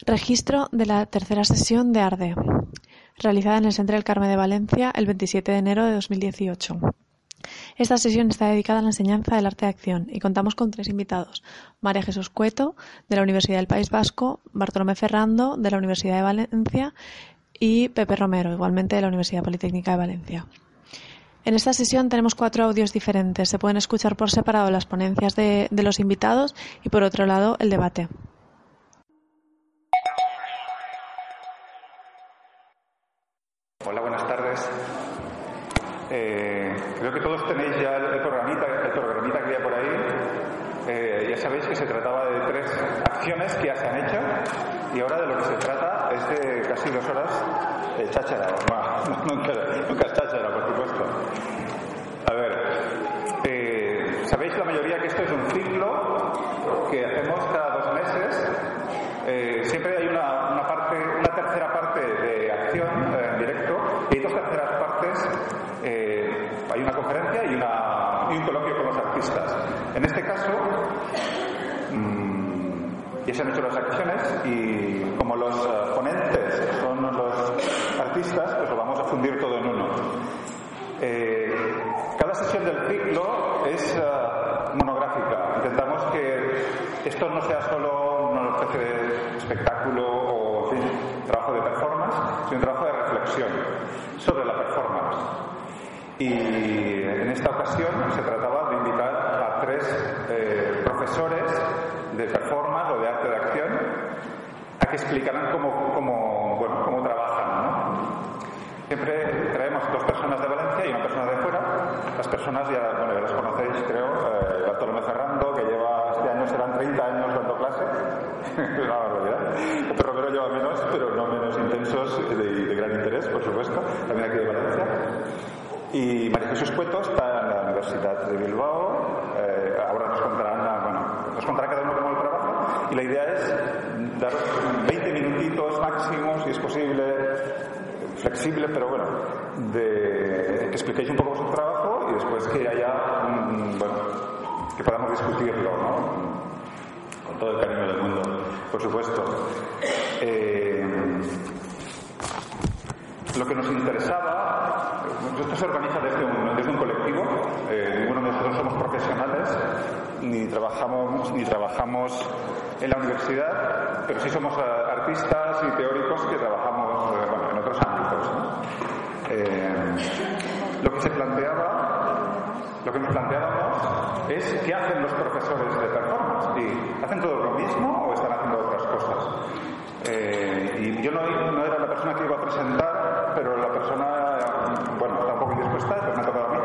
Registro de la tercera sesión de Arde, realizada en el Centro del Carmen de Valencia el 27 de enero de 2018. Esta sesión está dedicada a la enseñanza del arte de acción y contamos con tres invitados. María Jesús Cueto, de la Universidad del País Vasco, Bartolomé Ferrando, de la Universidad de Valencia y Pepe Romero, igualmente de la Universidad Politécnica de Valencia. En esta sesión tenemos cuatro audios diferentes. Se pueden escuchar por separado las ponencias de, de los invitados y por otro lado el debate. Hola, buenas tardes. Eh, creo que todos tenéis ya el programita, el programita que había por ahí. Eh, ya sabéis que se trataba de tres acciones que ya se han hecho y ahora de lo que se trata es de casi dos horas de cháchara. No, nunca, nunca es cháchara, por supuesto. A ver, eh, sabéis la mayoría que esto es un ciclo que hacemos cada dos meses. Eh, siempre hay una, una, parte, una tercera parte de acción eh, en directo y dos terceras partes. Eh, hay una conferencia y, un coloquio con los artistas. En este caso, mmm, ya se han hecho las acciones y como los uh, ponentes son los artistas, pues lo vamos a fundir todo en uno. Eh, cada sesión del ciclo es monográfica. Intentamos que esto no sea solo una especie de espectáculo o en trabajo de performance, sino un trabajo de sobre la performance. Y en esta ocasión se trataba de invitar a tres eh, profesores de performance o de arte de acción a que explicaran cómo, cómo, bueno, cómo trabajan. ¿no? Siempre traemos dos personas de Valencia y una persona de fuera. Las personas ya, bueno, ya las conocéis, creo. Eh, Bartolomé Ferrando, que lleva este año serán 30 años dando clase. es una barbaridad. Pepe Romero lleva menos, pero no intensos de, de gran interés, por supuesto, también aquí de Valencia. Y María Jesús Cueto está en la Universidad de Bilbao. Eh, ahora nos contarán, bueno, nos contará cada uno cómo lo trabaja. Y la idea es daros 20 minutitos máximo, si es posible, flexible, pero bueno, de que expliquéis un poco vuestro trabajo y después que haya, que podamos discutirlo, ¿no? Con todo el cariño del mundo, por supuesto. Eh, lo que nos interesaba, esto se organiza desde un, colectivo, eh, ninguno de nosotros somos profesionales, ni trabajamos, ni trabajamos en la universidad, pero sí somos artistas y teóricos que trabajamos eh, en otros ámbitos. Eh, lo que se planteaba, lo que nos planteábamos es qué hacen los profesores de performance. ¿Y ¿Hacen todo lo mismo o están haciendo otras cosas? Eh, y yo no, no, era la persona que iba a presentar, pero la persona, bueno, está un poco indispuesta, pero me ha tocado a mí.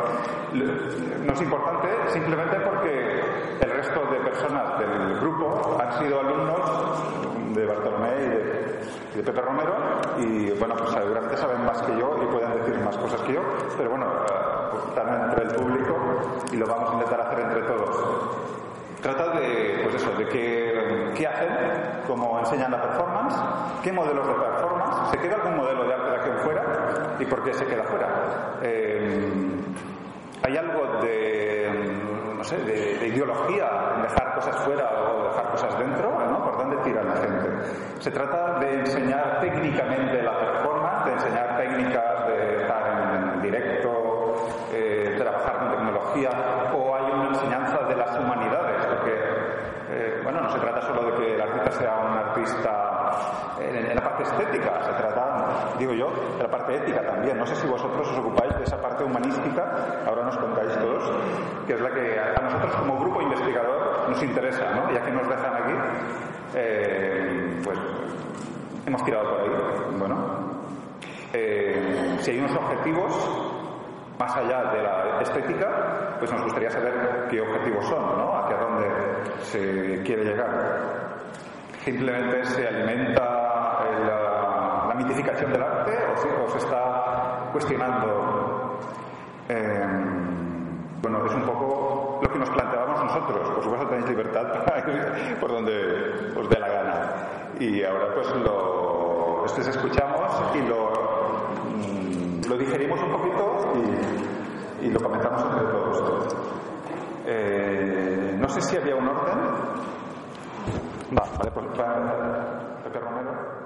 No es importante simplemente porque el resto de personas del grupo han sido alumnos de Bartolomé y de, Pepe Romero y, bueno, pues seguramente saben más que yo y pueden decir más cosas que yo, pero bueno, están entre el público y lo vamos a intentar hacer entre todos. Trata de, pues eso, de qué, qué hacen, cómo enseñan la performance, qué modelos de performance, ¿se queda algún modelo de arte de acción fuera y por qué se queda fuera? Eh, ¿Hay algo de, no sé, de, de, ideología dejar cosas fuera o dejar cosas dentro? ¿no? ¿Por dónde tira la gente? Se trata de enseñar técnicamente la performance, de enseñar técnicas de estar en, en directo, eh, trabajar con tecnología, o hay una enseñanza de las humanidades, porque, eh, bueno, no se trata solo de que el artista sea un artista en, en, la parte estética, se trata, digo yo, de la parte ética también. No sé si vosotros os ocupáis de esa parte humanística, ahora nos contáis todos, que es la que a nosotros como grupo investigador nos interesa, ¿no? Ya que nos dejan aquí, eh, pues hemos tirado por ahí. Bueno, eh, si hay unos objetivos más allá de la estética, pues nos gustaría saber qué objetivos son, ¿no? Hacia dónde se quiere llegar. Simplemente se alimenta la, mitificación del arte o, si, o se está cuestionando. Eh, bueno, es un poco nos planteábamos nosotros. Por supuesto tenéis libertad para ir por donde os dé la gana. Y ahora pues lo este escuchamos y lo, lo digerimos un poquito y, lo comentamos entre todos. Eh, no sé si había un orden. Va, vale, pues va, Pepe Romero.